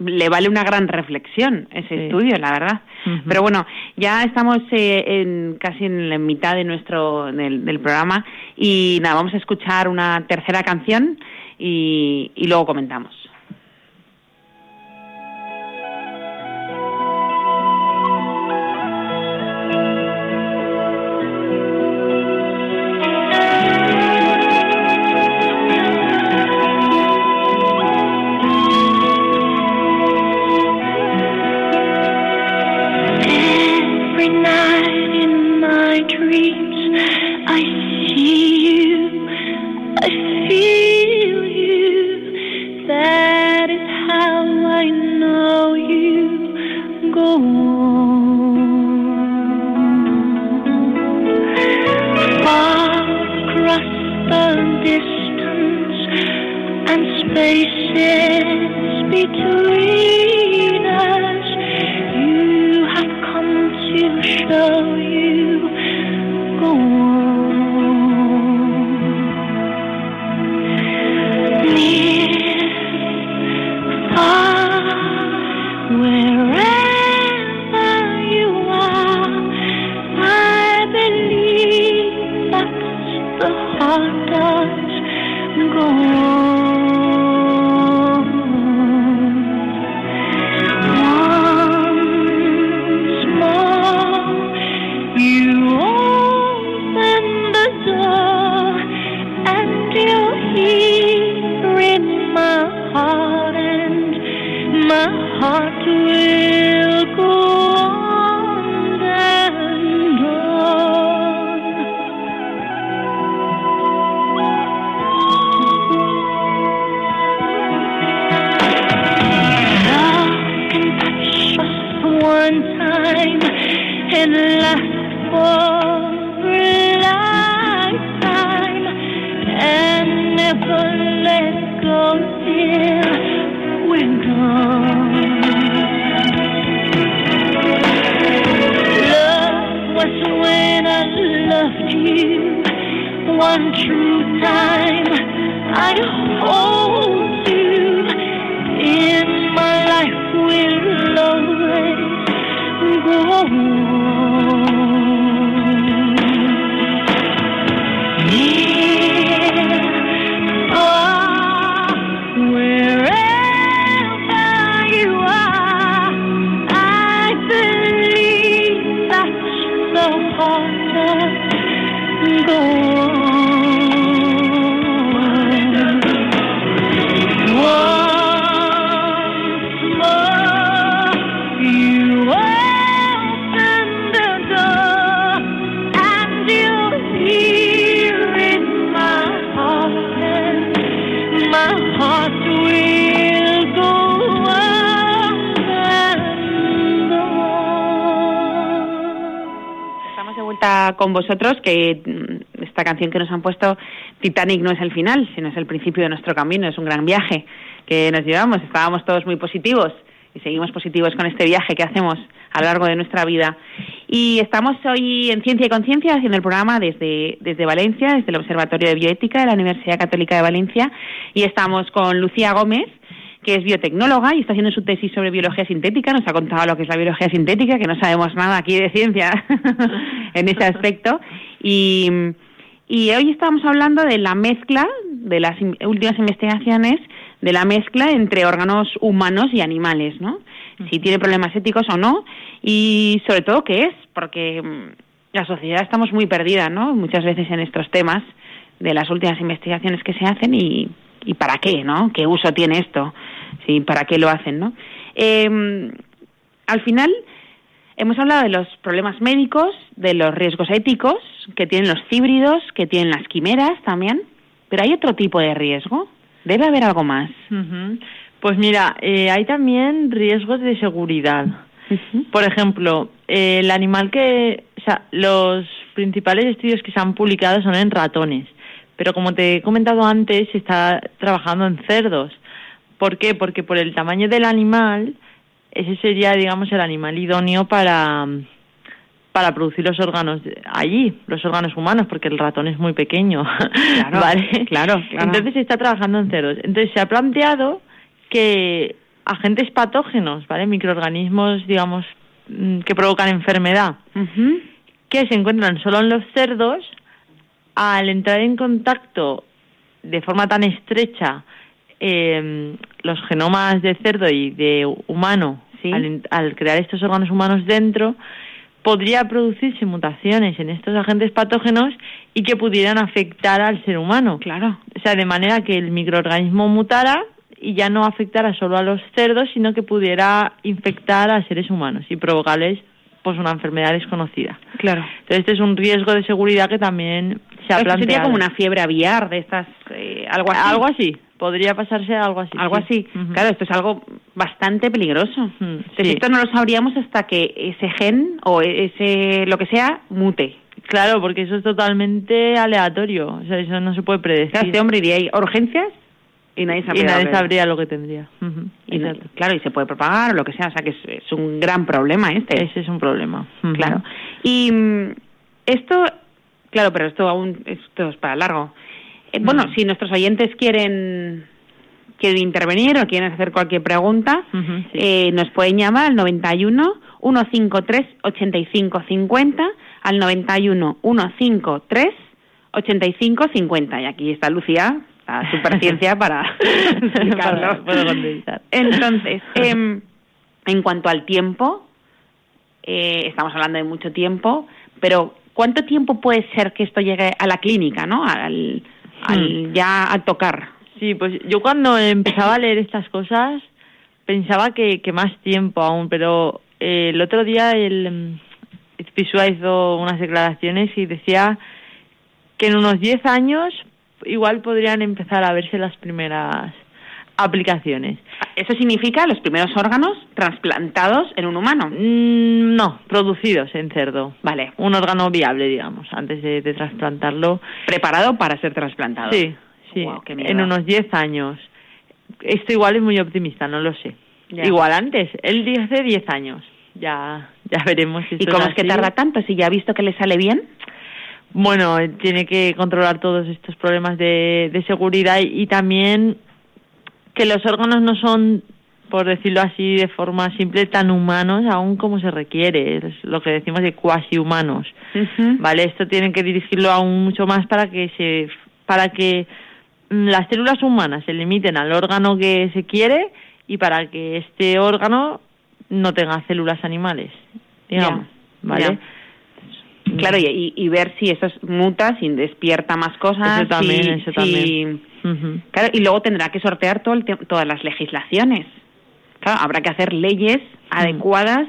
le vale una gran reflexión ese Sí. estudio, la verdad. Pero bueno, ya estamos eh, en, casi en la mitad de nuestro del, del programa y nada, vamos a escuchar una tercera canción y, y luego comentamos. Con vosotros, que mm, esta canción que nos han puesto, Titanic, no es el final, sino es el principio de nuestro camino, es un gran viaje que nos llevamos. Estábamos todos muy positivos y seguimos positivos con este viaje que hacemos a lo largo de nuestra vida. Y estamos hoy en Ciencia y Conciencia haciendo el programa desde, desde Valencia, desde el Observatorio de Bioética de la Universidad Católica de Valencia, y estamos con Lucía Gómez, que es biotecnóloga y está haciendo su tesis sobre biología sintética. Nos ha contado lo que es la biología sintética, que no sabemos nada aquí de ciencia en ese aspecto. Y, y hoy estamos hablando de la mezcla, de las últimas investigaciones, de la mezcla entre órganos humanos y animales, ¿no? Si tiene problemas éticos o no, y sobre todo qué es, porque mm, la sociedad estamos muy perdida, ¿no? Muchas veces en estos temas de las últimas investigaciones que se hacen y, y para qué, ¿no? ¿Qué uso tiene esto? Sí, ¿para qué lo hacen, no? Eh, al final hemos hablado de los problemas médicos, de los riesgos éticos que tienen los híbridos, que tienen las quimeras también, pero hay otro tipo de riesgo. Debe haber algo más. Pues mira, eh, hay también riesgos de seguridad. Por ejemplo, eh, el animal que, o sea, los principales estudios que se han publicado son en ratones, pero como te he comentado antes, se está trabajando en cerdos. ¿Por qué? Porque por el tamaño del animal, ese sería, digamos, el animal idóneo para para producir los órganos allí, los órganos humanos, porque el ratón es muy pequeño. Claro, ¿vale? claro, claro. Entonces se está trabajando en cerdos. Entonces se ha planteado que agentes patógenos, ¿vale? Microorganismos, digamos, mm, que provocan enfermedad, que se encuentran solo en los cerdos, al entrar en contacto de forma tan estrecha eh, los genomas de cerdo y de humano, Sí. al, al crear estos órganos humanos dentro, podría producirse mutaciones en estos agentes patógenos y que pudieran afectar al ser humano. Claro. O sea, de manera que el microorganismo mutara y ya no afectara solo a los cerdos, sino que pudiera infectar a seres humanos y provocarles pues una enfermedad desconocida. Claro. Entonces, este es un riesgo de seguridad que también se ha planteado. sería como una fiebre aviar de estas, eh, algo así. Algo así. Podría pasarse algo así. Algo sí. así. Claro, esto es algo bastante peligroso. Entonces, sí. esto no lo sabríamos hasta que ese gen o ese lo que sea mute. Claro, porque eso es totalmente aleatorio. O sea, eso no se puede predecir. Claro, este hombre iría ahí, urgencias y nadie y sabría. nadie lo que- sabría lo que tendría. Y claro, y se puede propagar o lo que sea. O sea, que es, es un gran problema este. Ese es un problema. Claro. Y mm, esto, claro, pero esto aún esto es para largo. Eh, bueno, Mm. si nuestros oyentes quieren quieren intervenir o quieren hacer cualquier pregunta, sí. eh, nos pueden llamar al 91 153 85 50 al 91 153 85 50 y aquí está Lucía, la superciencia para. Para- puedo contestar. Entonces, em, en cuanto al tiempo, eh, estamos hablando de mucho tiempo, pero ¿cuánto tiempo puede ser que esto llegue a la clínica, no? Al, al- ya a tocar. Sí, pues yo cuando empezaba a leer estas cosas pensaba que, que más tiempo aún, pero eh, el otro día el mm, Pisua hizo unas declaraciones y decía que en unos 10 años igual podrían empezar a verse las primeras aplicaciones. Eso significa los primeros órganos trasplantados en un humano. Mm, no, producidos en cerdo. Vale, Un órgano viable, digamos, antes de, de trasplantarlo. preparado para ser trasplantado. Sí, sí, en unos 10 años. Esto igual es muy optimista, no lo sé. Ya. Igual antes, él dice 10 años. Ya, ya veremos si ¿Y cómo es que tarda tanto? Si ya ha visto que le sale bien. Bueno, tiene que controlar todos estos problemas de, de seguridad y, y también que los órganos no son, por decirlo así de forma simple, tan humanos aún como se requiere. Es lo que decimos de cuasi humanos. Vale, esto tienen que dirigirlo aún mucho más para que se para que mm, las células humanas se limiten al órgano que se quiere y para que este órgano no tenga células animales, digamos, ¿vale? Claro, y, y- ver si eso es- muta, si despierta más cosas. Eso también, si- eso si- Ujú. Claro, y luego tendrá que sortear todo el todas las legislaciones. Claro, habrá que hacer leyes adecuadas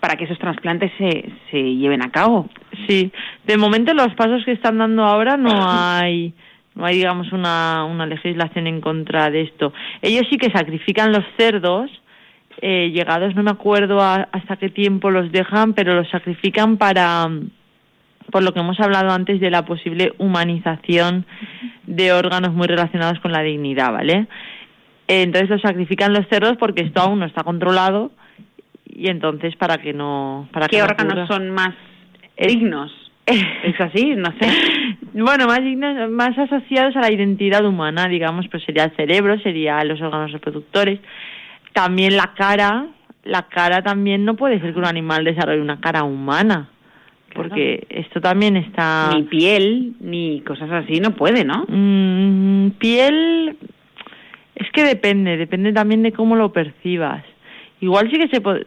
para que esos trasplantes se, se lleven a cabo. Sí, de momento los pasos que están dando ahora no hay, no hay digamos una, una legislación en contra de esto. Ellos sí que sacrifican los cerdos, eh, llegados no me acuerdo a- hasta qué tiempo los dejan, pero los sacrifican para por lo que hemos hablado antes de la posible humanización de órganos muy relacionados con la dignidad, ¿vale? Entonces los sacrifican los cerdos porque esto aún no está controlado y entonces para que no para ¿Qué que no órganos son más Es- dignos? ¿Es así? No sé. bueno, más dignos, más asociados a la identidad humana, digamos, pues sería el cerebro, sería los órganos reproductores, también la cara, la cara también no puede ser que un animal desarrolle una cara humana, porque esto también está Ni piel, ni cosas así, no puede, ¿no? Mm, piel es que depende, depende también de cómo lo percibas. Igual sí que se puede,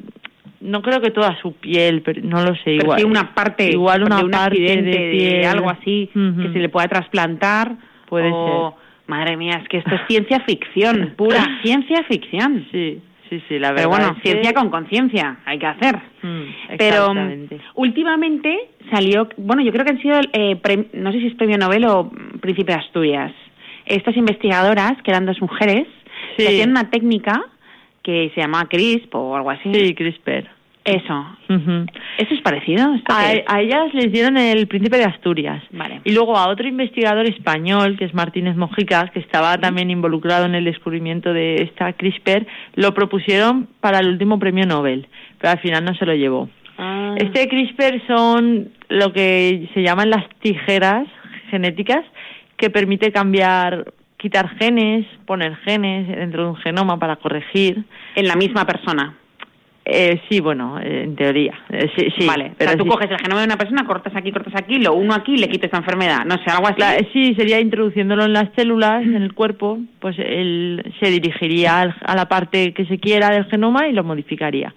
no creo que toda su piel, pero no lo sé, Pero igual. sí una parte igual una de un parte accidente, de de, piel. algo así, que se le pueda trasplantar. Puede o... Madre mía, es que esto es ciencia ficción, pura ciencia ficción. Sí, sí, sí, la verdad. Pero bueno, es que- ciencia con conciencia, hay que hacer. Mm, Pero mm, últimamente salió, bueno, yo creo que han sido, eh, pre- no sé si es premio Nobel o mm, Príncipe de Asturias, estas investigadoras, que eran dos mujeres, Sí. que hacían una técnica que se llama CRISP o algo así. Sí, CRISPR. Eso. ¿Eso es parecido? A ellas les dieron el príncipe de Asturias. Vale. Y luego a otro investigador español, que es Martínez Mojicas, que estaba también involucrado en el descubrimiento de esta CRISPR, lo propusieron para el último premio Nobel, pero al final no se lo llevó. Ah. Este CRISPR son lo que se llaman las tijeras genéticas que permite cambiar, quitar genes, poner genes dentro de un genoma para corregir. En la misma persona. Eh, sí, bueno, eh, en teoría. Eh, sí, sí, vale. pero o sea, tú sí. coges el genoma de una persona, cortas aquí, cortas aquí, lo uno aquí le quitas esta enfermedad. No sé, algo así. Sí, sería introduciéndolo en las células, en el cuerpo, pues él se dirigiría al- a la parte que se quiera del genoma y lo modificaría.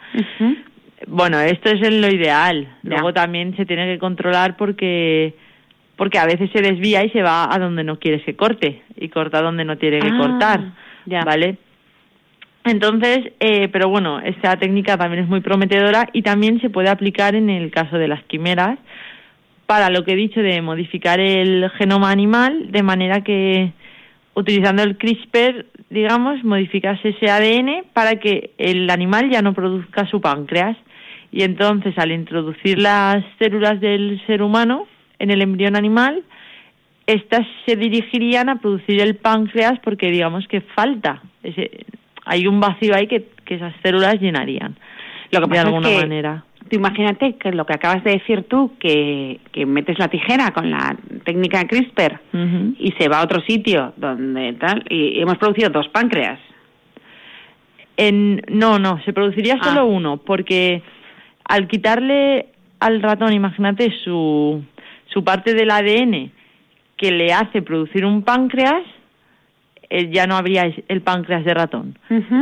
Bueno, esto es en lo ideal. Ya. Luego también se tiene que controlar porque porque a veces se desvía y se va a donde no quieres que corte y corta donde no tiene que Ah, cortar, ya. ¿vale? Entonces, eh, pero bueno, esta técnica también es muy prometedora y también se puede aplicar en el caso de las quimeras para lo que he dicho de modificar el genoma animal de manera que utilizando el CRISPR, digamos, modificas ese ADN para que el animal ya no produzca su páncreas. Y entonces al introducir las células del ser humano en el embrión animal, estas se dirigirían a producir el páncreas porque digamos que falta, ese, hay un vacío ahí que, que esas células llenarían Lo que de pasa alguna es que, manera. tú imagínate que lo que acabas de decir tú, que, que metes la tijera con la técnica CRISPR Ujú. y se va a otro sitio donde tal, y hemos producido dos páncreas. En, no, no, se produciría Ah. solo uno, porque al quitarle al ratón, imagínate, su, su parte del ADN que le hace producir un páncreas, eh, ya no habría el páncreas de ratón.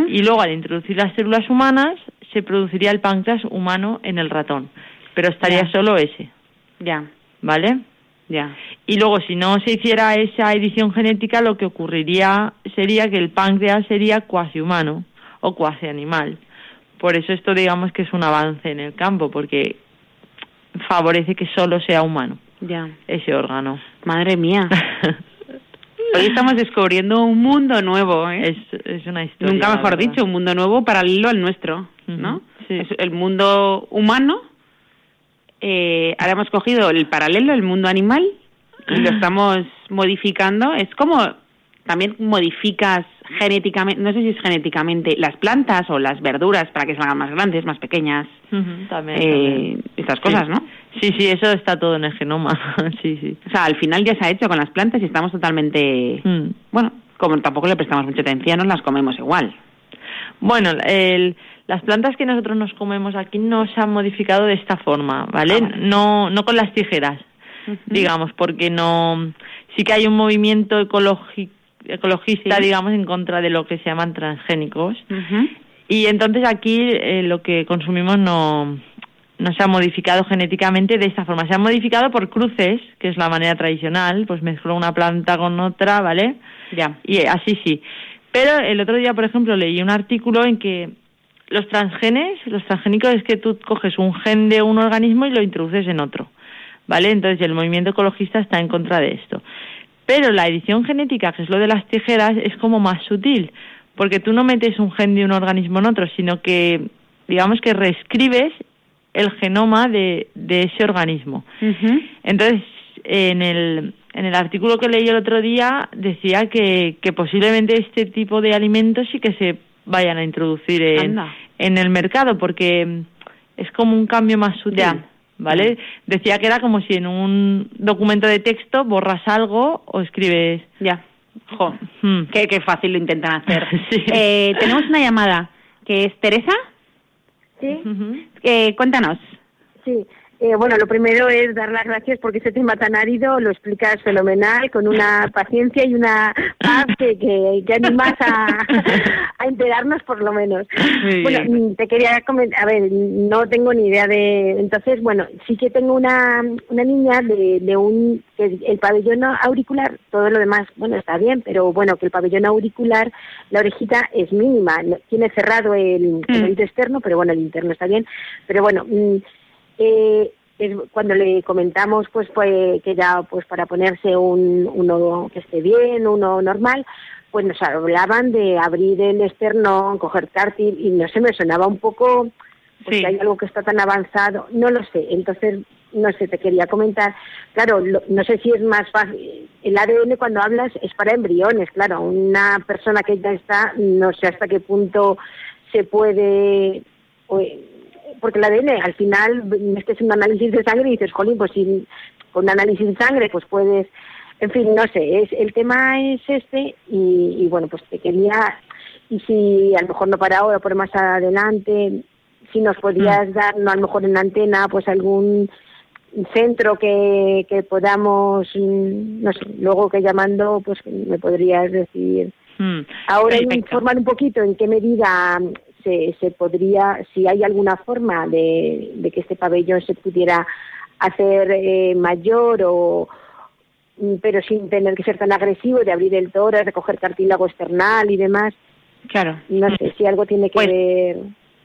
Y luego al introducir las células humanas, se produciría el páncreas humano en el ratón, pero estaría solo ese, Ya, ¿vale? ya. Y luego, si no se hiciera esa edición genética, lo que ocurriría sería que el páncreas sería cuasi humano o cuasi animal. Por eso esto digamos que es un avance en el campo, porque favorece que solo sea humano Ya. ese órgano. Madre mía. Hoy estamos descubriendo un mundo nuevo, ¿eh? es, es una historia. Nunca mejor dicho, un mundo nuevo paralelo al nuestro, ¿no? Ujú, sí. Es el mundo humano, eh, ahora hemos cogido el paralelo, el mundo animal, y lo estamos modificando. Es como también modificas genéticamente, no sé si es genéticamente, las plantas o las verduras para que salgan más grandes, más pequeñas, también, eh, también. estas cosas, Sí. ¿no? Sí, sí, eso está todo en el genoma. sí, sí. O sea, al final ya se ha hecho con las plantas y estamos totalmente, Mm. bueno, como tampoco le prestamos mucha atención, nos las comemos igual. Bueno, el- las plantas que nosotros nos comemos aquí no se han modificado de esta forma, ¿vale? Ah, vale. No, no con las tijeras, digamos, porque no, sí que hay un movimiento ecologi- ecologista, Sí. digamos, en contra de lo que se llaman transgénicos. Y entonces aquí eh, lo que consumimos no, no se ha modificado genéticamente de esta forma. Se ha modificado por cruces, que es la manera tradicional, pues mezclo una planta con otra, ¿vale? Ya. Y eh, así sí. Pero el otro día, por ejemplo, leí un artículo en que los transgenes, los transgénicos es que tú coges un gen de un organismo y lo introduces en otro, ¿vale? Entonces el movimiento ecologista está en contra de esto. Pero la edición genética, que es lo de las tijeras, es como más sutil, porque tú no metes un gen de un organismo en otro, sino que, digamos que reescribes el genoma de, de ese organismo. Entonces, en el, en el artículo que leí el otro día decía que, que posiblemente este tipo de alimentos sí que se vayan a introducir en, Anda. en el mercado porque es como un cambio más sutil. Ya. ¿Vale? Decía que era como si en un documento de texto borras algo o escribes. Ya. Jo, Hmm. qué, qué fácil lo intentan hacer. Sí. Eh, tenemos una llamada que es Teresa. Sí. Eh, cuéntanos. sí. Eh, bueno, lo primero es dar las gracias porque ese tema tan árido lo explicas fenomenal, con una paciencia y una paz que, que, que animas a, a enterarnos por lo menos. Muy bueno, bien. te quería comentar, a ver, no tengo ni idea de... Entonces, bueno, sí que tengo una, una niña de, de un... que el pabellón auricular, todo lo demás, bueno, está bien, pero bueno, que el pabellón auricular, la orejita es mínima, tiene cerrado el, el Mm. externo, pero bueno, el interno está bien, pero bueno... mm, eh, es- cuando le comentamos pues, pues que ya pues para ponerse un uno que esté bien uno normal pues nos hablaban de abrir el externo coger cártil y no sé me sonaba un poco pues, Sí. que hay algo que está tan avanzado no lo sé entonces no sé te quería comentar claro lo- no sé si es más fácil el ADN cuando hablas es para embriones claro una persona que ya está no sé hasta qué punto se puede porque el ADN al final es que es un análisis de sangre y dices, jolín, pues si con un análisis de sangre pues puedes, en fin, no sé, es el tema es este y, y bueno, pues te quería, y si a lo mejor no para ahora, por más adelante, si nos podías dar, no a lo mejor en antena, pues algún centro que, que podamos, mm, no sé, luego que llamando, pues me podrías decir Mm. Ahora Perfecto. informar un poquito en qué medida mm, se, se podría, si hay alguna forma de, de que este pabellón se pudiera hacer eh, mayor o mm, pero sin tener que ser tan agresivo de abrir el tórax, de coger cartílago external y demás. Claro. No sé si algo tiene que Pues, ver.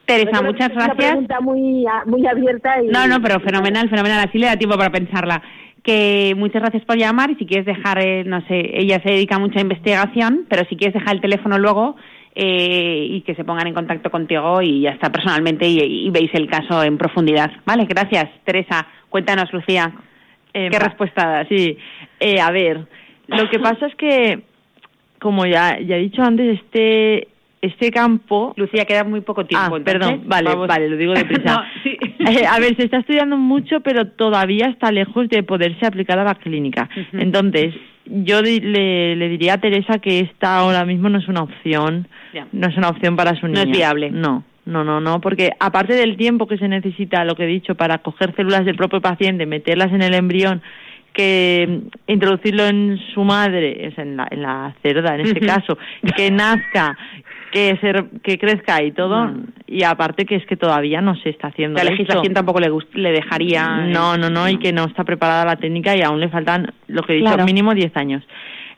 Teresa, muchas es una gracias. pregunta muy, muy abierta. Y, No, no, pero fenomenal, fenomenal. Así le da tiempo para pensarla. Que muchas gracias por llamar y si quieres dejar, eh, no sé, ella se dedica mucho a investigación, pero si quieres dejar el teléfono luego eh, y que se pongan en contacto contigo y ya está personalmente y, y veis el caso en profundidad. Vale, gracias, Teresa. Cuéntanos, Lucía. Eh, ¿Qué va- respuesta? Sí, eh, a ver, lo que pasa es que, como ya, ya he dicho antes, este este campo... Lucía, queda muy poco tiempo. Ah, entonces, perdón, vale, vamos. vale, lo digo deprisa. No, sí. Eh, a ver, se está estudiando mucho, pero todavía está lejos de poderse aplicar a la clínica. Entonces, yo di- le, le diría a Teresa que esta ahora mismo no es una opción, no es una opción para su No niña. es viable. No, no, no, no, porque aparte del tiempo que se necesita, lo que he dicho, para coger células del propio paciente, meterlas en el embrión, que mm, introducirlo en su madre, sea, en la, en la cerda en este caso, que nazca, que se, que crezca y todo, Mm. y aparte que es que todavía no se está haciendo La legislación tampoco le, gust- le dejaría. No, no, no, y que no está preparada la técnica y aún le faltan, lo que he dicho, Claro. mínimo 10 años.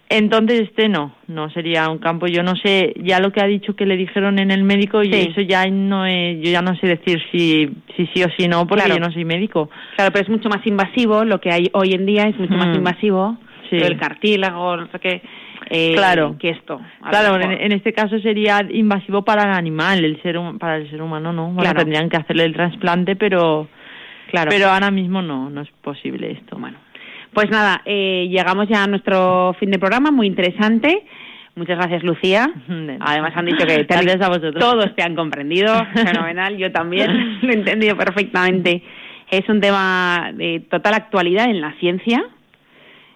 Entonces este no, no sería un campo. Yo no sé, ya lo que ha dicho que le dijeron en el médico y eso ya no es, yo ya no sé decir si si sí o si no porque Claro. yo no soy médico. Claro, pero es mucho más invasivo, lo que hay hoy en día es mucho más Mm. invasivo, Sí. el cartílago, no sé qué, eh, Claro. que esto. Claro, en, este caso sería invasivo para el animal, el ser para el ser humano no. Bueno, Claro. tendrían que hacerle el trasplante, pero Claro. pero ahora mismo no, no es posible esto. Bueno, pues nada, eh, llegamos ya a nuestro fin de programa, muy interesante. Muchas gracias, Lucía. De- Además han dicho que te han- Gracias a vosotros. todos te han comprendido, fenomenal, yo también lo he entendido perfectamente. Es un tema de total actualidad en la ciencia.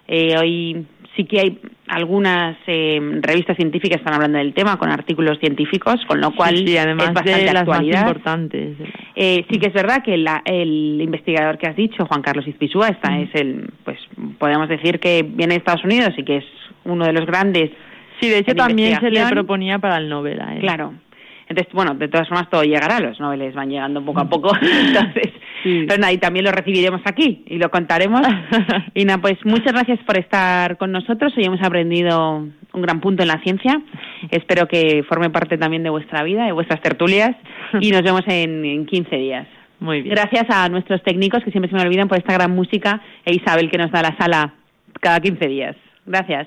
Eh, hoy sí que hay algunas eh, revistas científicas están hablando del tema con artículos científicos, con lo cual Sí, sí, además es bastante de las actualidad. más importantes. Eh, sí que es verdad que la- el investigador que has dicho, Juan Carlos Izpisúa, esta Mm. es el, pues podemos decir que viene de Estados Unidos y que es uno de los grandes. Sí, de hecho también se le proponía para el Nobel a él. Claro. Entonces, bueno, de todas formas todo llegará, los noveles van llegando poco a poco, entonces, Sí. pero nada, y también lo recibiremos aquí y lo contaremos. y nada, pues muchas gracias por estar con nosotros, hoy hemos aprendido un gran punto en la ciencia, espero que forme parte también de vuestra vida, de vuestras tertulias, y nos vemos en, en 15 días. Muy bien. Gracias a nuestros técnicos que siempre se me olvidan por esta gran música e Isabel que nos da la sala cada 15 días. Gracias.